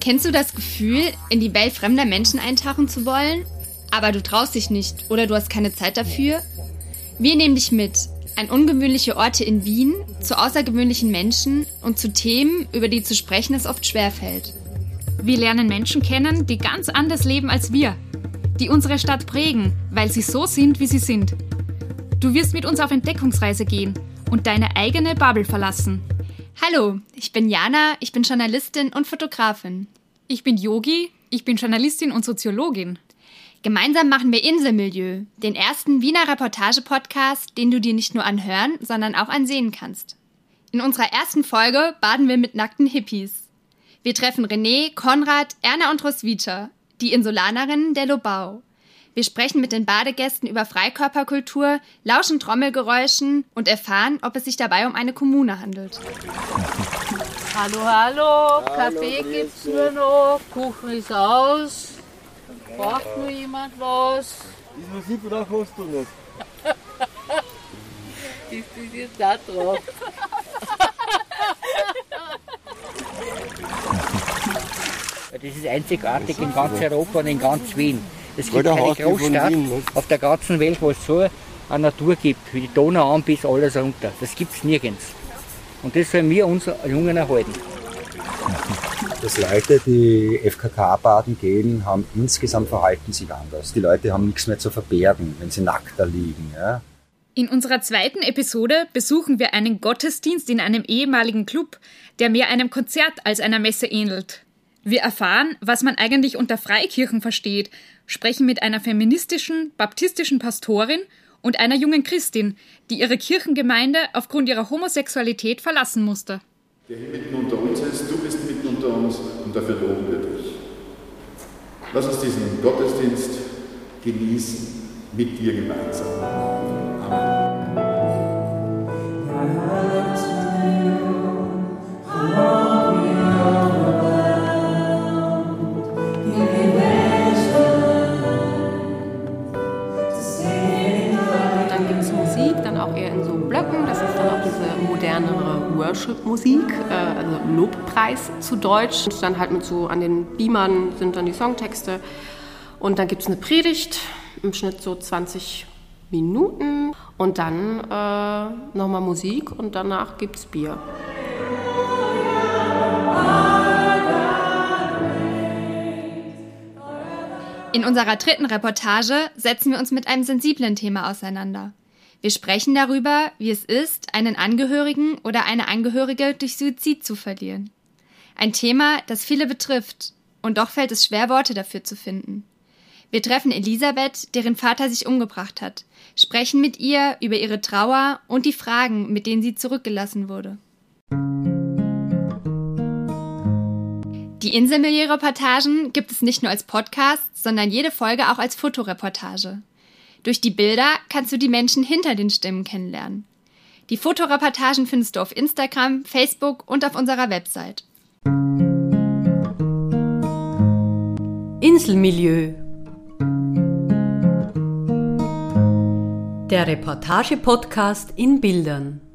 Kennst du das Gefühl, in die Welt fremder Menschen eintauchen zu wollen, aber du traust dich nicht oder du hast keine Zeit dafür? Wir nehmen dich mit an ungewöhnliche Orte in Wien, zu außergewöhnlichen Menschen und zu Themen, über die zu sprechen es oft schwerfällt. Wir lernen Menschen kennen, die ganz anders leben als wir, die unsere Stadt prägen, weil sie so sind, wie sie sind. Du wirst mit uns auf Entdeckungsreise gehen und deine eigene Bubble verlassen. Hallo, ich bin Jana, ich bin Journalistin und Fotografin. Ich bin Yogi, ich bin Journalistin und Soziologin. Gemeinsam machen wir Inselmilieu, den ersten Wiener Reportage-Podcast, den du dir nicht nur anhören, sondern auch ansehen kannst. In unserer ersten Folge baden wir mit nackten Hippies. Wir treffen René, Konrad, Erna und Roswitha, die Insulanerinnen der Lobau. Wir sprechen mit den Badegästen über Freikörperkultur, lauschen Trommelgeräuschen und erfahren, ob es sich dabei um eine Kommune handelt. Hallo, hallo, Kaffee gibt's nur noch, Kuchen ist aus. Braucht nur jemand was? Ist Musik oder hast du nicht? Ich bin jetzt da drauf. Das ist einzigartig in ganz Europa und in ganz Wien. Es gibt keine Großstadt auf der ganzen Welt, wo es so eine Natur gibt, wie die Donau an bis alles runter. Das gibt es nirgends. Und das sollen wir uns Jungen erhalten. Dass Leute, die FKK-Baden gehen, haben insgesamt verhalten sich anders. Die Leute haben nichts mehr zu verbergen, wenn sie nackt da liegen. Ja? In unserer zweiten Episode besuchen wir einen Gottesdienst in einem ehemaligen Club, der mehr einem Konzert als einer Messe ähnelt. Wir erfahren, was man eigentlich unter Freikirchen versteht, sprechen mit einer feministischen, baptistischen Pastorin und einer jungen Christin, die ihre Kirchengemeinde aufgrund ihrer Homosexualität verlassen musste. Der hier mitten unter uns ist, du bist mitten unter uns und dafür loben wir dich. Lass uns diesen Gottesdienst genießen mit dir gemeinsam. Dann auch eher in so Blöcken. Das ist dann auch diese modernere Worship-Musik, äh, also Lobpreis zu Deutsch. Und dann halt mit so an den Beamern sind dann die Songtexte. Und dann gibt es eine Predigt, im Schnitt so 20 Minuten. Und dann äh, nochmal Musik und danach gibt es Bier. In unserer dritten Reportage setzen wir uns mit einem sensiblen Thema auseinander. Wir sprechen darüber, wie es ist, einen Angehörigen oder eine Angehörige durch Suizid zu verlieren. Ein Thema, das viele betrifft, und doch fällt es schwer, Worte dafür zu finden. Wir treffen Elisabeth, deren Vater sich umgebracht hat, sprechen mit ihr über ihre Trauer und die Fragen, mit denen sie zurückgelassen wurde. Die Inselmilieu-Reportagen gibt es nicht nur als Podcast, sondern jede Folge auch als Fotoreportage. Durch die Bilder kannst du die Menschen hinter den Stimmen kennenlernen. Die Fotoreportagen findest du auf Instagram, Facebook und auf unserer Website. Inselmilieu. Der Reportage-Podcast in Bildern.